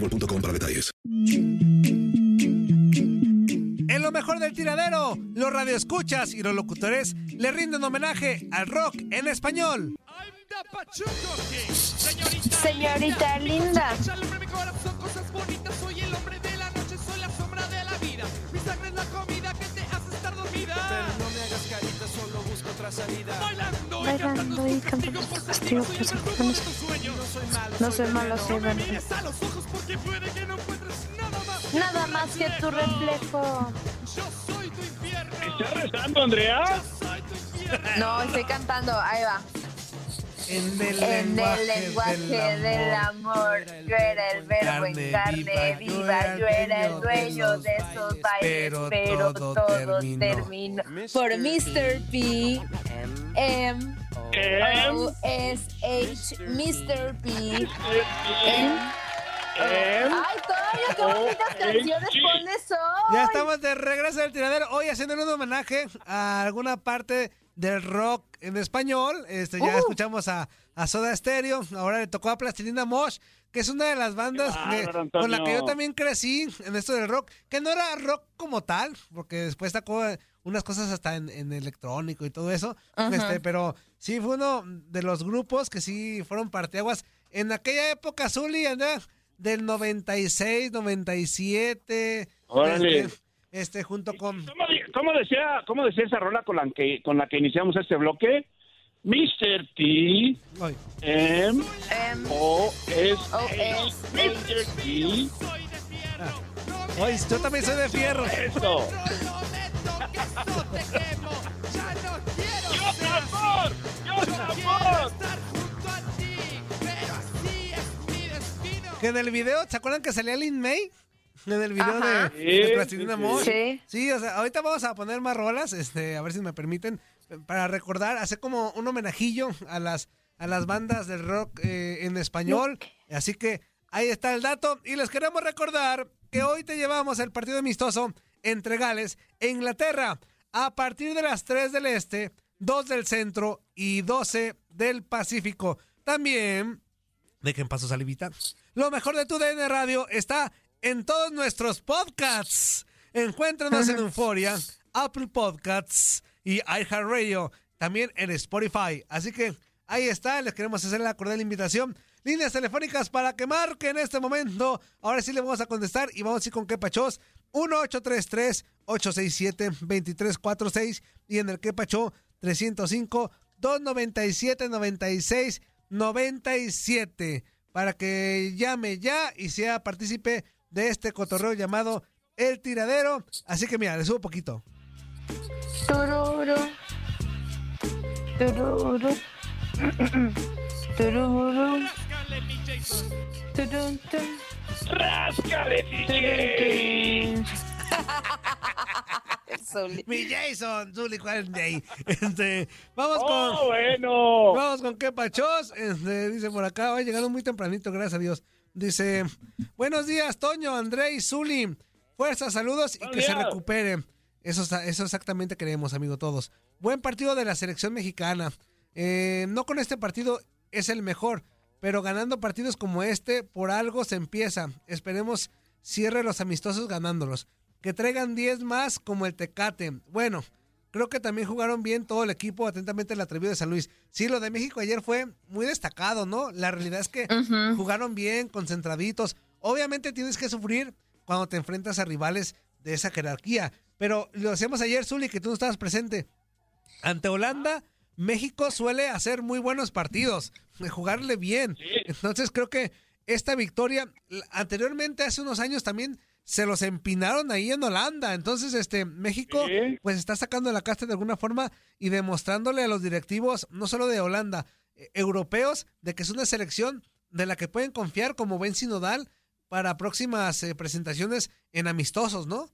boostmobile.com para detalles. En lo mejor del tiradero, los radioescuchas y los locutores le rinden homenaje al rock en español. Señorita linda. cosas bonitas, soy el hombre de la noche, soy la sombra de la vida. Mi sangre es la comida Bailando, Bailando y cantando su castigo por ser buenos. No soy malo, soy bueno. nada más. Nada más que tu reflejo. Yo soy tu infierno. ¿Estás rezando, Andrea? No, estoy cantando. Ahí va. En el En lenguaje, el lenguaje del del amor, yo era el verbo en carne viva, yo era el dueño de esos bailes, pero pero todo todo terminó. terminó por Mr. P. M. O S H Mr. P. M. Ay, Toño, qué bonitas canciones pones hoy. Ya estamos de regreso del tiradero. Hoy haciendo un homenaje a alguna parte del rock en español. Este, ya Uh. escuchamos a, a Soda Stereo. Ahora le tocó a Plastilina Mosh, que es una de las bandas que- con la que yo también crecí en esto del rock. Que no era rock como tal, porque después sacó eh, unas cosas hasta en, en electrónico y todo eso. Este, pero sí fue uno de los grupos que sí fueron parteaguas en aquella época, Zuli, Andrea, del 96, 97. Órale. Este, este, junto con. ¿Cómo, cómo decía, ¿Cómo decía esa rola con la que, con la que iniciamos este bloque? Mr. T. M. O. S. S. Mr. T. Ay, yo también soy de fierro. Eso. Yo amor, yo amor. Que en el video, ¿se acuerdan que salía Lin May? En el video Ajá. de, de Plastilina sí, Mosh. sí. Sí, o sea, ahorita vamos a poner más rolas, este, a ver si me permiten, para recordar, hacer como un homenajillo a las, a las bandas del rock eh, en español. Así que ahí está el dato. Y les queremos recordar que hoy te llevamos el partido amistoso entre Gales e Inglaterra a partir de las 3 del Este, 2 del Centro y 12 del Pacífico. También Dejen paso salivita. Lo mejor de tu DN Radio está en todos nuestros podcasts. Encuéntranos en Euforia, Apple Podcasts y iHeartRadio. También en Spotify. Así que ahí está. Les queremos hacer la cordial invitación. Líneas telefónicas para que marquen en este momento. Ahora sí le vamos a contestar y vamos a ir con qué pachos. 1-833-867-2346 y en el que pacho 305 297 96 97 para que llame ya y sea partícipe de este cotorreo llamado El Tiradero. Así que mira, le subo poquito. Tururu. Tururu. Tururu. ¡Ráscale! Mi Jason, Zuli, ¿cuál es de ahí? Este, vamos ¡Oh, con. bueno! Vamos con qué pachos. Este, dice por acá, hoy llegando muy tempranito, gracias a Dios. Dice, buenos días, Toño, André y Zuli. Fuerza, saludos y que se recupere. Eso, eso exactamente queremos, amigo, todos. Buen partido de la selección mexicana. Eh, no con este partido es el mejor, pero ganando partidos como este, por algo se empieza. Esperemos cierre los amistosos ganándolos. Que traigan 10 más como el Tecate. Bueno, creo que también jugaron bien todo el equipo. Atentamente el atrevido de San Luis. Sí, lo de México ayer fue muy destacado, ¿no? La realidad es que jugaron bien, concentraditos. Obviamente tienes que sufrir cuando te enfrentas a rivales de esa jerarquía. Pero lo hacíamos ayer, Zuli, que tú no estabas presente. Ante Holanda, México suele hacer muy buenos partidos, jugarle bien. Entonces creo que esta victoria, anteriormente hace unos años también se los empinaron ahí en Holanda. Entonces, este, México, pues está sacando la casta de alguna forma y demostrándole a los directivos, no solo de Holanda, eh, europeos, de que es una selección de la que pueden confiar como buen sinodal para próximas eh, presentaciones en amistosos, ¿no?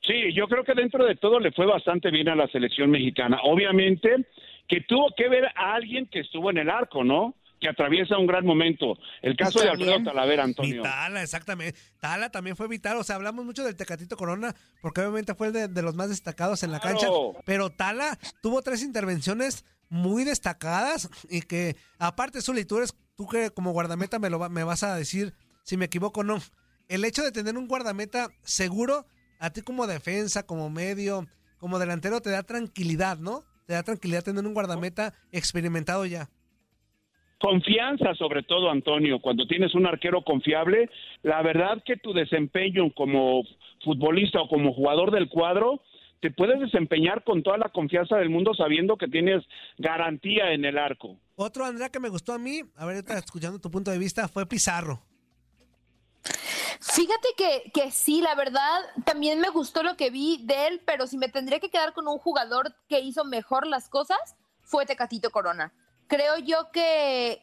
Sí, yo creo que dentro de todo le fue bastante bien a la selección mexicana. Obviamente que tuvo que ver a alguien que estuvo en el arco, ¿no? Que atraviesa un gran momento. El caso de Alfredo Talavera, Antonio. Tala, exactamente. Tala también fue vital. O sea, hablamos mucho del Tecatito Corona, porque obviamente fue el de, de los más destacados en la Claro. cancha. Pero Tala tuvo tres intervenciones muy destacadas y que, aparte, Zuli, tú eres, tú que como guardameta me, lo, va- me vas a decir si me equivoco o no. El hecho de tener un guardameta seguro, a ti como defensa, como medio, como delantero, te da tranquilidad, ¿no? Te da tranquilidad tener un guardameta experimentado ya. Confianza, sobre todo, Antonio. Cuando tienes un arquero confiable, la verdad que tu desempeño como futbolista o como jugador del cuadro, te puedes desempeñar con toda la confianza del mundo sabiendo que tienes garantía en el arco. Otro, Andrea, que me gustó a mí, a ver, escuchando tu punto de vista, fue Pizarro. Fíjate que, que sí, la verdad, también me gustó lo que vi de él, pero si me tendría que quedar con un jugador que hizo mejor las cosas, fue Tecatito Corona. Creo yo que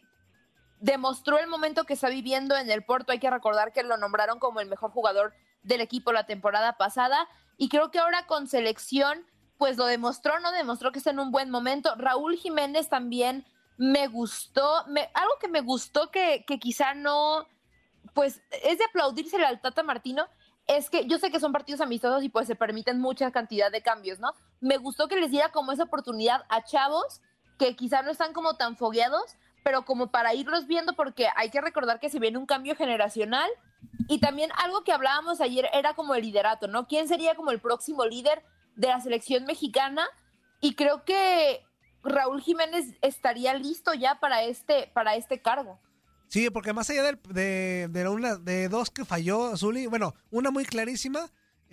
demostró el momento que está viviendo en el Porto. Hay que recordar que lo nombraron como el mejor jugador del equipo la temporada pasada. Y creo que ahora con selección, pues lo demostró, ¿no? Demostró que está en un buen momento. Raúl Jiménez también me gustó. Me, algo que me gustó que, que quizá no, pues es de aplaudirse al Tata Martino. Es que yo sé que son partidos amistosos y pues se permiten mucha cantidad de cambios, ¿no? Me gustó que les diera como esa oportunidad a chavos que quizá no están como tan fogueados, pero como para irlos viendo porque hay que recordar que se viene un cambio generacional y también algo que hablábamos ayer era como el liderato, ¿no? ¿Quién sería como el próximo líder de la selección mexicana? Y creo que Raúl Jiménez estaría listo ya para este, para este cargo. Sí, porque más allá de, de dos que falló Zuli, bueno, una muy clarísima,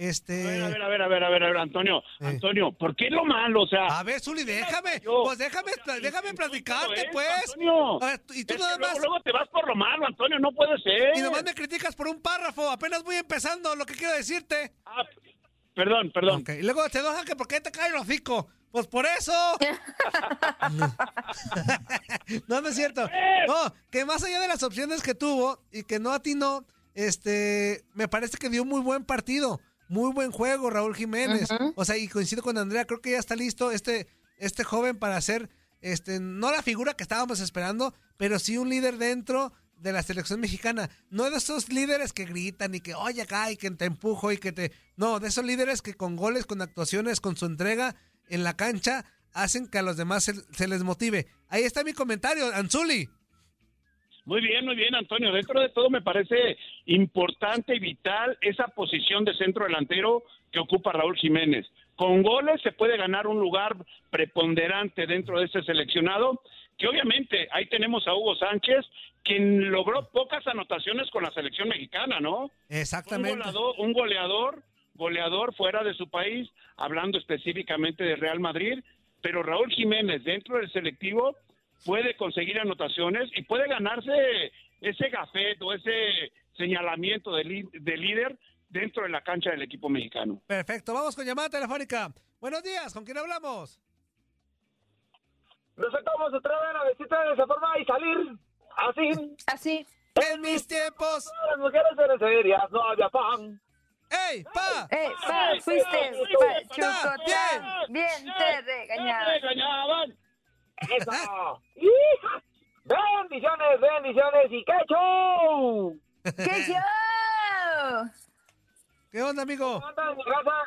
este... A ver, a ver, a ver, a ver, a ver, Antonio. Antonio, ¿por qué lo malo? O sea. A ver, Zuli, déjame, pues déjame, déjame platicarte, es, pues. Antonio. Y tú nada más... luego te vas por lo malo, Antonio, no puede ser. Y nomás me criticas por un párrafo, apenas voy empezando lo que quiero decirte. Perdón, perdón. Ok, Y luego te enoja que por qué te cae el hocico. Pues por eso. no, no es cierto. No, que más allá de las opciones que tuvo y que no atinó, este, me parece que dio muy buen partido. Muy buen juego, Raúl Jiménez. O sea, y coincido con Andrea, creo que ya está listo este, este joven para ser, este, no la figura que estábamos esperando, pero sí un líder dentro de la selección mexicana. No de esos líderes que gritan y que, oye, acá, y que te empujo y que te... No, de esos líderes que con goles, con actuaciones, con su entrega en la cancha, hacen que a los demás se, se les motive. Ahí está mi comentario, Anzuli. Muy bien, muy bien, Antonio. Dentro de todo me parece importante y vital esa posición de centro delantero que ocupa Raúl Jiménez. Con goles se puede ganar un lugar preponderante dentro de ese seleccionado, que obviamente ahí tenemos a Hugo Sánchez, quien logró pocas anotaciones con la selección mexicana, ¿no? Exactamente. Un goleador, un goleador, goleador fuera de su país, hablando específicamente de Real Madrid, pero Raúl Jiménez dentro del selectivo puede conseguir anotaciones y puede ganarse ese gafet o ese señalamiento de, de líder dentro de la cancha del equipo mexicano. Perfecto, vamos con llamada telefónica. Buenos días, ¿con quién hablamos? No sé cómo se atreven a vestirse de esa forma y salir así. Así. En mis tiempos. Las mujeres eran serias, no había pan. ¡Ey, pa! ¡Ey, pa! Fuiste pachucotán. Bien te regañaba. regañaban! ¡Eso! ¡Hija! ¡Bendiciones, bendiciones! ¿Y qué show? ¡Qué show! ¿Qué onda, amigo? ¿Cómo andan, mi raza?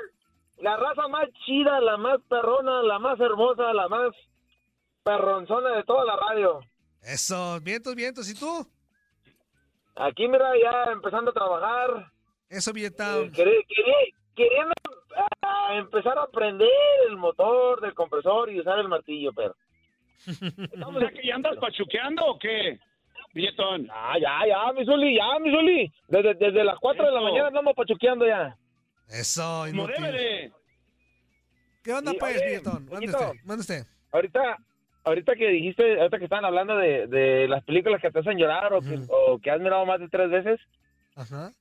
La raza más chida, la más perrona, la más hermosa, la más perronzona de toda la radio. Eso, vientos, vientos. ¿Y tú? Aquí, mira, ya empezando a trabajar. Eso, Vieta. Eh, querí- querí- queriendo ah, empezar a aprender el motor del compresor y usar el martillo, pero... O sea, que ya andas pachuqueando o qué, billetón? Ah, ya, ya, mi Zuli, ya, mi Zuli. Desde, desde las 4 de la mañana andamos pachuqueando ya. Eso, inútil. ¿Qué onda, Sí, pues, oye? Mande usted, usted. Ahorita, ahorita que dijiste, ahorita que estaban hablando de, de las películas que te hacen llorar o, que, o que has mirado más de tres veces, Ajá.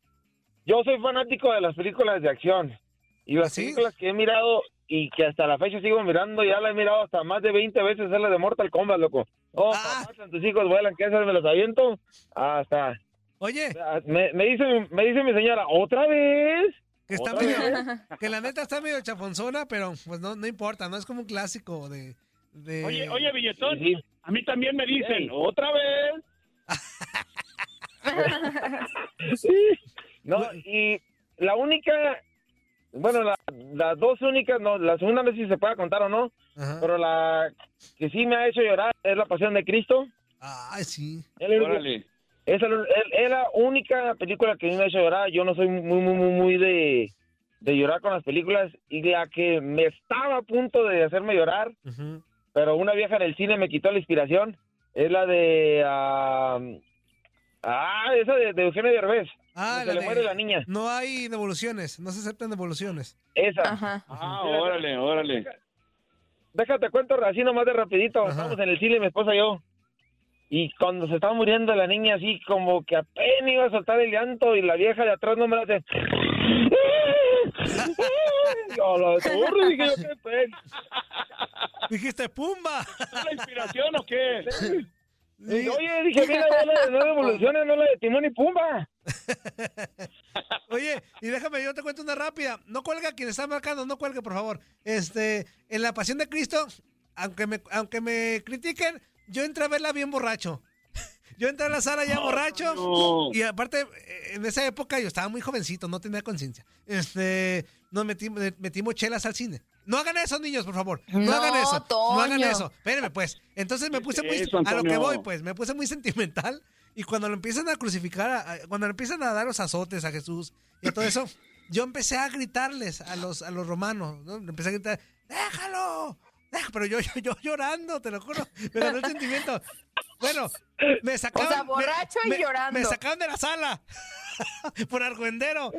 yo soy fanático de las películas de acción. Y las ¿Sí? películas que he mirado y que hasta la fecha sigo mirando, ya la he mirado hasta más de 20 veces, es la de Mortal Kombat, loco. Oh, Ah. papá, tus hijos vuelan, que esas me las aviento. Hasta... Oye, Me, me dice, me dice mi señora, ¿otra vez? que está ¿Otra medio, que la neta está medio chafonzona, pero pues no, no importa, no es como un clásico de... de... Oye, oye, billetón, Sí, sí. a mí también me dicen, otra vez. No, y la única, bueno, la- las dos únicas, no, la segunda no sé si se puede contar o no, Ajá. pero la que sí me ha hecho llorar es La Pasión de Cristo. Ay, sí. Es la, única- Órale. es la- es la única película que a mí me ha hecho llorar. Yo no soy muy, muy, muy, muy de, de llorar con las películas. Y la que me estaba a punto de hacerme llorar, pero una vieja en el cine me quitó la inspiración, es la de... ah, ah, esa de, de Eugenio Derbez. Ah, se le de- muere la niña. No hay devoluciones, no se aceptan devoluciones. Esa. Ajá. Ah, órale, órale. Déjate cuento así nomás de rapidito. Ajá. Estamos en el cine, mi esposa y yo. Y cuando se estaba muriendo la niña, así como que apenas iba a soltar el llanto y la vieja de atrás no me la hace. Yo dije yo, qué. Dijiste, ¡pumba! ¿Es la inspiración o qué? Oye, dije, mira, ya la de nueve evoluciones, no la de Timón y Pumba. Oye, y déjame, yo te cuento una rápida. No cuelga quien está marcando, no cuelgue, por favor. Este, en la Pasión de Cristo, aunque me, aunque me critiquen, yo entré a verla bien borracho. Yo entré a la sala ya borracho. no. Y aparte, eh, en esa época yo estaba muy jovencito, no tenía conciencia. Este, nos metimos, metimos chelas al cine. No hagan eso, niños, por favor. No, No, hagan eso. No hagan eso. Espérenme, pues. Entonces me puse muy. eso, a lo que voy, pues. Me puse muy sentimental. Y cuando lo empiezan a crucificar, a- cuando le empiezan a dar los azotes a Jesús y a todo eso, yo empecé a gritarles a los, a los romanos. ¿no? Empecé a gritar: ¡Déjalo! deja-". Pero yo, yo, yo llorando, te lo juro. Me ganó el sentimiento. Bueno, me sacaron. O sea, borracho me- y me- llorando. Me sacaron de la sala. Por argüendero.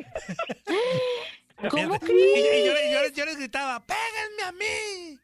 ¿Cómo Y, yo, yo les gritaba: ¡Péguenme a mí!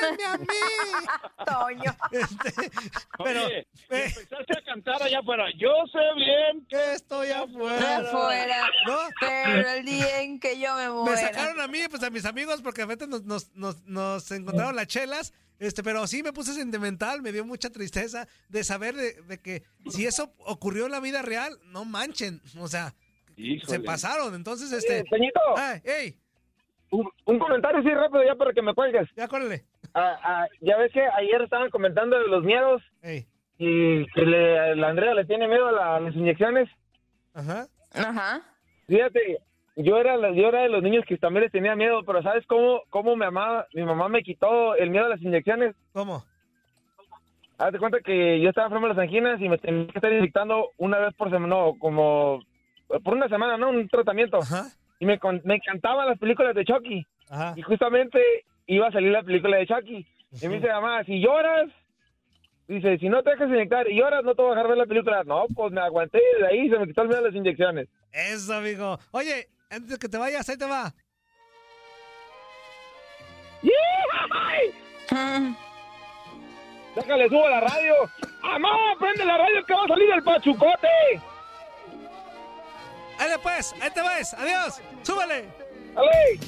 ¡Péguenme a mí! Toño. Este, pero Oye, eh, empezaste a cantar allá afuera. Yo sé bien que estoy afuera. Afuera. ¿No? Pero el día en que yo me muera. Me sacaron a mí, pues a mis amigos, porque a veces nos, nos, nos, nos encontraron las chelas. Este, pero sí me puse sentimental, me dio mucha tristeza de saber de, de que si eso ocurrió en la vida real, no manchen. O sea, se Híjole. pasaron. Entonces, este. Peñito, Ay, ey, un, un comentario así rápido ya para que me cuelgues. ya córrele. Ah, ah, ya ves que ayer estaban comentando de los miedos Ey, y que le, la Andrea le tiene miedo a, la- a las inyecciones. ajá. Ajá. Fíjate, yo era, yo era de los niños que también les tenía miedo, pero ¿sabes cómo, cómo mi, mamá, mi mamá me quitó el miedo a las inyecciones? ¿Cómo? haz de cuenta que yo estaba enfermo de las anginas y me tenía que estar inyectando una vez por semana, no, como por una semana, ¿no? Un tratamiento. Y me, con- me encantaban las películas de Chucky. Y justamente iba a salir la película de Chucky. Y me dice, mamá, si lloras, dice, si no te dejas inyectar y lloras, no te voy a dejar ver la película. No, pues me aguanté y de ahí se me quitó el miedo las inyecciones. Eso, amigo. Oye, antes de que te vayas, ahí te va. Déjale, subo la radio. ¡Mamá, prende la radio que va a salir el pachucote! Ahí después, ahí te ves. Adiós. Súbele. ¡Ale!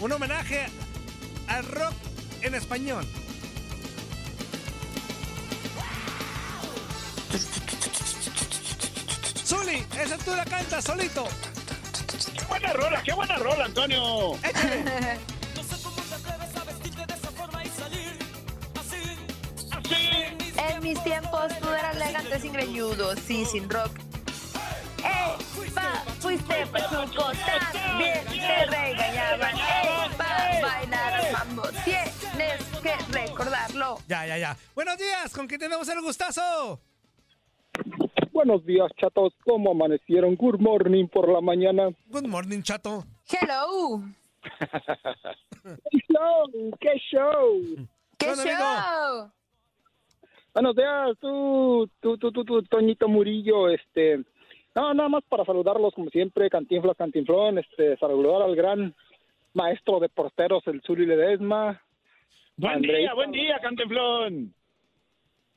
Un homenaje al rock en español. Zuli, esa tú la cantas solito. ¡Qué buena rola, qué buena rola, Antonio! En mis tiempos tú eras elegante sin greñudo, sí, sin rock. ¡Ey, pa! Fuiste pachuco, también te regañaban. ¡Ey, pa! Bailar mambo, tienes que recordarlo. Ya, ya, ya. Buenos días, ¿con quién tenemos el gustazo? Buenos días, chatos. ¿Cómo amanecieron? Good morning por la mañana. Good morning, chato. Hello. ¡Qué show! ¡Qué show! ¿Qué Bueno, amigo. Buenos días, tú, tú, tú, tú, tú, Toñito Murillo, este... No, nada más para saludarlos como siempre, Cantinflas, Cantinflón, este, saludar al gran maestro de porteros, el Zuli Ledesma. Buen Andreita- día, buen día, Cantemplón.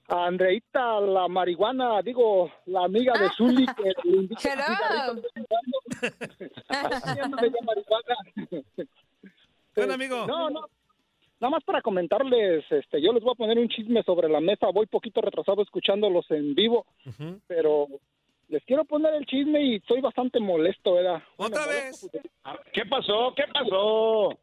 A Andreita, la marihuana, digo, la amiga de Zuli que le ya marihuana. Bueno, amigo. No, no. Nada más para comentarles, este, yo les voy a poner un chisme sobre la mesa. Voy poquito retrasado escuchándolos en vivo, pero les quiero poner el chisme y estoy bastante molesto, ¿verdad? ¿Otra Bueno, vez? molesto porque- ¿Qué pasó? ¿Qué pasó?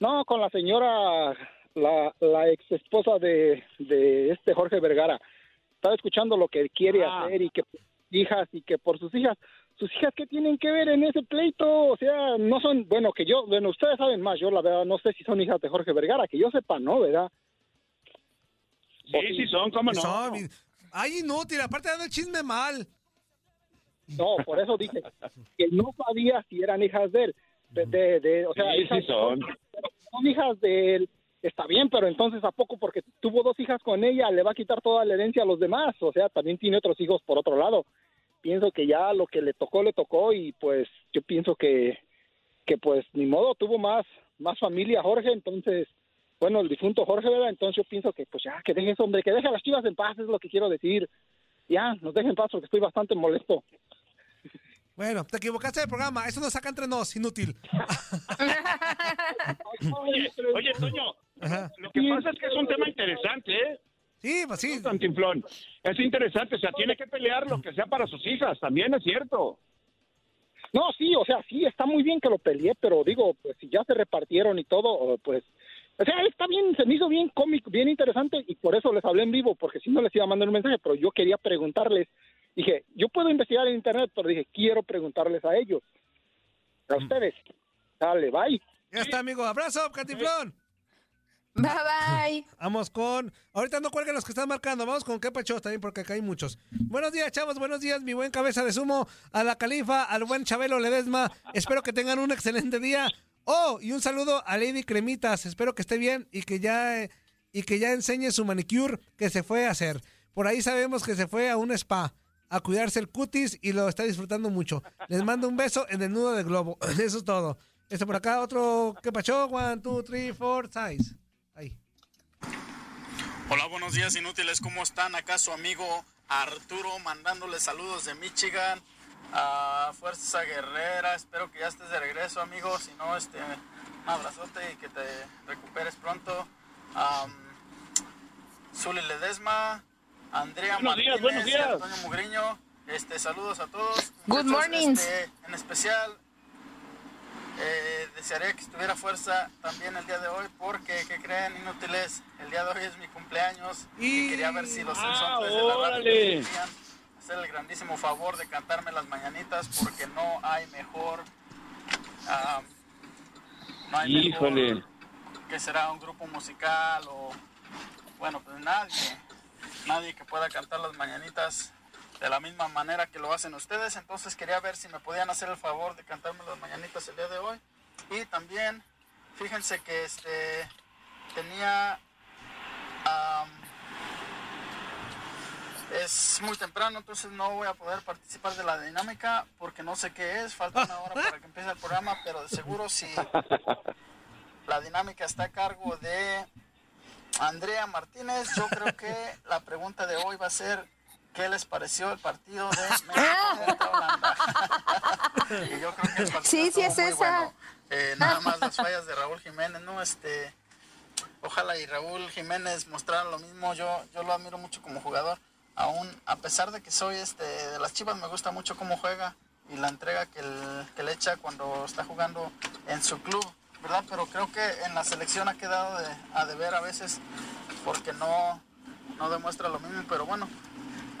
No, con la señora, la, la ex esposa de, de este Jorge Vergara. Estaba escuchando lo que quiere Ah. hacer y que por sus hijas y que por sus hijas. ¿Sus hijas qué tienen que ver en ese pleito? O sea, no son, bueno, que yo, bueno, ustedes saben más, yo la verdad no sé si son hijas de Jorge Vergara, que yo sepa, ¿no? ¿Verdad? Sí, sí son, cómo no. Son, Ay, inútil, aparte dando el chisme mal. No, por eso dije que no sabía si eran hijas de él. De, de, de- o sea, Sí, hijas- sí son. son hijas de él. Está bien, pero entonces ¿a poco porque tuvo dos hijas con ella le va a quitar toda la herencia a los demás? O sea, también tiene otros hijos por otro lado. Pienso que ya lo que le tocó, le tocó y pues yo pienso que, que pues ni modo, tuvo más, más familia Jorge, entonces, bueno, el difunto Jorge, ¿verdad? Entonces yo pienso que pues ya, que deje eso, hombre, que deje a las chivas en paz, es lo que quiero decir. Ya, nos dejen en paz porque estoy bastante molesto. Bueno, te equivocaste del programa. Eso nos saca entre nos, inútil. Oye, oye, Toño, Ajá. lo que pasa es que es un tema interesante, ¿eh? Sí, pues sí. Cantinflón. Es interesante, o sea, tiene que pelear lo que sea para sus hijas, también es cierto. No, sí, o sea, sí, está muy bien que lo peleé, pero digo, pues si ya se repartieron y todo, pues, o sea, está bien, se me hizo bien cómico, bien interesante y por eso les hablé en vivo, porque si no les iba a mandar un mensaje, pero yo quería preguntarles, dije, yo puedo investigar en internet, pero dije, quiero preguntarles a ellos, a ustedes. Dale, bye. Ya está, amigo. Abrazo, Catiflón. Bye bye. Vamos con. Ahorita no cuelguen los que están marcando. Vamos con qué pachos también, porque acá hay muchos. Buenos días, chavos. Buenos días, mi buen cabeza de sumo. A la califa, al buen Chabelo Ledesma. Espero que tengan un excelente día. Oh, y un saludo a Lady Cremitas. Espero que esté bien y que ya, y que ya enseñe su manicure que se fue a hacer. Por ahí sabemos que se fue a un spa a cuidarse el cutis y lo está disfrutando mucho. Les mando un beso en el nudo de globo. Eso es todo. Esto por acá, otro que pachó. One, two, three, four, size. Ahí. Hola, buenos días inútiles, ¿cómo están? Acá su amigo Arturo mandándole saludos de Michigan a Fuerza Guerrera. Espero que ya estés de regreso, amigo. Si no, este, un abrazote y que te recuperes pronto. Um, Zuli Ledesma, Andrea Buenos días, Martínez, buenos días. Antonio Mugriño. Este, saludos a todos. Good Muchachos, mornings. este, en especial, eh, desearía que estuviera fuerza también el día de hoy porque, ¿qué creen inútiles? El día de hoy es mi cumpleaños y, quería ver si los Ah, de la radio me hacer el grandísimo favor de cantarme las mañanitas porque no hay mejor No hay mejor Híjole. que será un grupo musical o, bueno, pues nadie, nadie que pueda cantar las mañanitas de la misma manera que lo hacen ustedes. Entonces quería ver si me podían hacer el favor de cantarme las mañanitas el día de hoy. Y también, fíjense que este tenía... es muy temprano, entonces no voy a poder participar de la dinámica porque no sé qué es. Falta una hora para que empiece el programa, pero de seguro si la dinámica está a cargo de Andrea Martínez, yo creo que la pregunta de hoy va a ser ¿qué les pareció el partido de México contra Holanda? y yo creo que el partido Sí, sí es muy esa. bueno. Eh, nada más las fallas de Raúl Jiménez, ¿no? Este, ojalá y Raúl Jiménez mostrara lo mismo. Yo, yo lo admiro mucho como jugador. Aún, a pesar de que soy este, de las Chivas, me gusta mucho cómo juega y la entrega que, el- que le echa cuando está jugando en su club, ¿verdad? Pero creo que en la selección ha quedado de, a deber a veces porque no, no demuestra lo mismo. Pero bueno,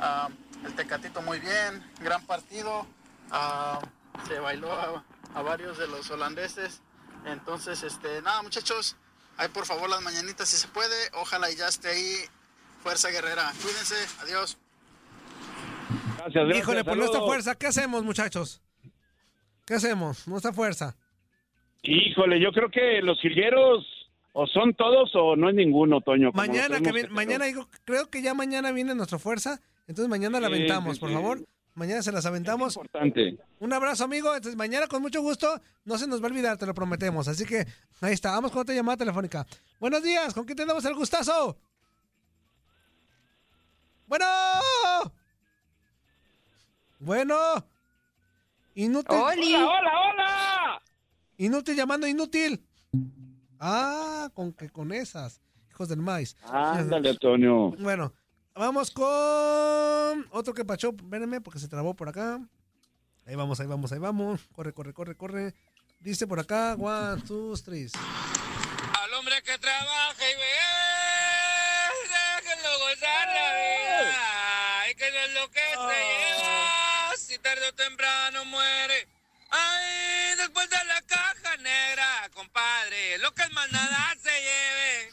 ah, el Tecatito muy bien, gran partido. ah, se bailó a, a varios de los holandeses. Entonces, este, nada, muchachos, ahí por favor las mañanitas si se puede. Ojalá y ya esté ahí. Fuerza Guerrera. Cuídense. Adiós. Gracias, gracias. Híjole, por nuestra fuerza, ¿qué hacemos, muchachos? ¿Qué hacemos? Nuestra fuerza. Híjole, yo creo que los jilgueros o son todos o no es ninguno, Toño. Mañana, que viene- mañana digo, creo que ya mañana viene nuestra fuerza, entonces mañana la aventamos, sí, por sí. favor. Mañana se las aventamos. Importante. Un abrazo, amigo. Entonces, mañana con mucho gusto, no se nos va a olvidar, te lo prometemos. Así que ahí está, vamos con otra llamada telefónica. Buenos días, ¿con quién tenemos el gustazo? Bueno. Bueno. Inútil. ¡Hola, hola, hola! Inútil llamando inútil. Ah, con que con esas. Hijos del maíz. Ándale, Antonio. Bueno, vamos con otro que pachó. Espérenme porque se trabó por acá. Ahí vamos, ahí vamos, ahí vamos. Corre, corre, corre, corre. Dice por acá, one, two, three. Al hombre que trabaja y ve, déjenlo gozar la vida. Ay, que no es lo que se lleva, si tarde o temprano muere. Ay, después de la caja negra, compadre, lo que el más nada se lleve.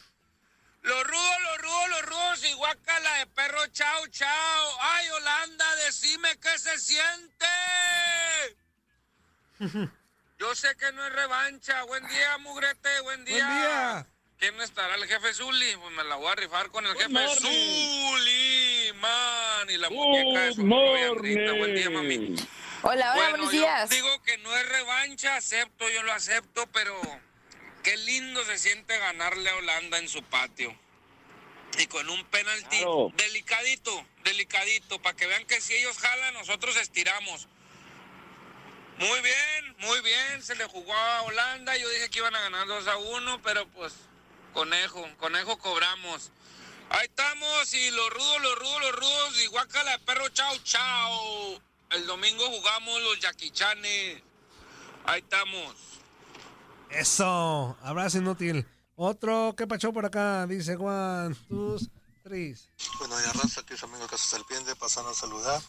Los rudos, los rudos, los rudos y guacala de perro, chao, chao. Ay, Holanda, decime qué se siente. Yo sé que no es revancha. Buen día, mugrete, buen día. Buen día. ¿Quién estará el jefe Zuli? Pues me la voy a rifar con el jefe morning. Zuli, man. Y la muñeca de Good su novia. Buen día, mami. Hola, hola, Bueno, buenos yo días. digo que no es revancha, acepto, yo lo acepto, pero qué lindo se siente ganarle a Holanda en su patio. Y con un penalti Claro. delicadito, delicadito, para que vean que si ellos jalan, nosotros estiramos. Muy bien, muy bien, se le jugó a Holanda, yo dije que iban a ganar 2 a 1, pero pues conejo, conejo cobramos. Ahí estamos, y los rudos, los rudos, los rudos, y guácala de perro, chao, chao. El domingo jugamos los yaquichanes. Ahí estamos. Eso. Abrazo inútil. Otro que pachó por acá. Dice one, two, three. Bueno, ya raza, que es amigo Casa Serpiente, pasando a saludar.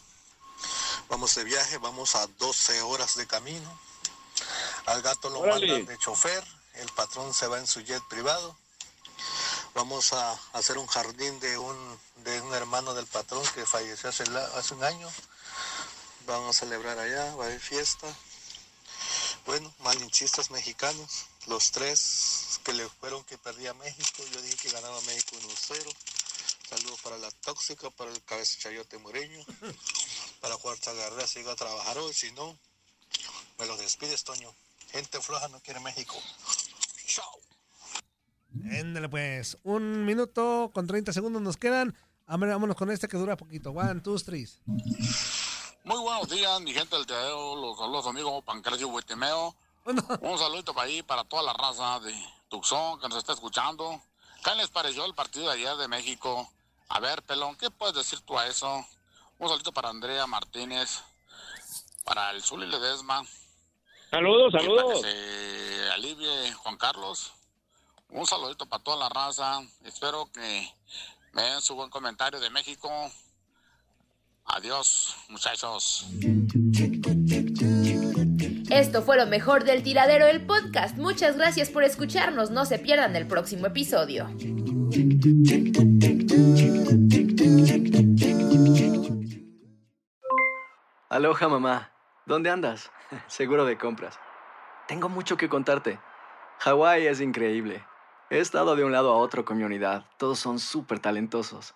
Vamos de viaje, vamos a 12 horas de camino. Al gato lo Órale. mandan de chofer, el patrón se va en su jet privado. Vamos a hacer un jardín de un, de un hermano del patrón que falleció hace un año. Vamos a celebrar allá, va a haber fiesta. Bueno, malinchistas mexicanos, los tres que le fueron que perdía México. Yo dije que ganaba México 1-0. Saludos para la tóxica, para el cabeza chayote moreño, para Juarza Guerrera, siga a trabajar hoy, si no, me lo despides, Toño. Gente floja no quiere México. Chao. Éndale pues. Un minuto con 30 segundos nos quedan. Vámonos con este que dura poquito. One, two, three. Muy buenos días, mi gente del Teatro, los saludos amigos Pancracio Huetemeo. Un saludito para ahí, para toda la raza de Tucson que nos está escuchando. ¿Qué les pareció el partido de ayer de México? A ver, pelón, ¿qué puedes decir tú a eso? Un saludito para Andrea Martínez, para el Zuli Ledesma. Saludos, y para saludos. que se alivie Juan Carlos. Un saludito para toda la raza. Espero que me den su buen comentario de México. Adiós, muchachos. Esto fue lo mejor del tiradero del podcast. Muchas gracias por escucharnos. No se pierdan el próximo episodio. Aloha mamá. ¿Dónde andas? Seguro de compras. Tengo mucho que contarte. Hawái es increíble. He estado de un lado a otro con mi unidad. Todos son súper talentosos.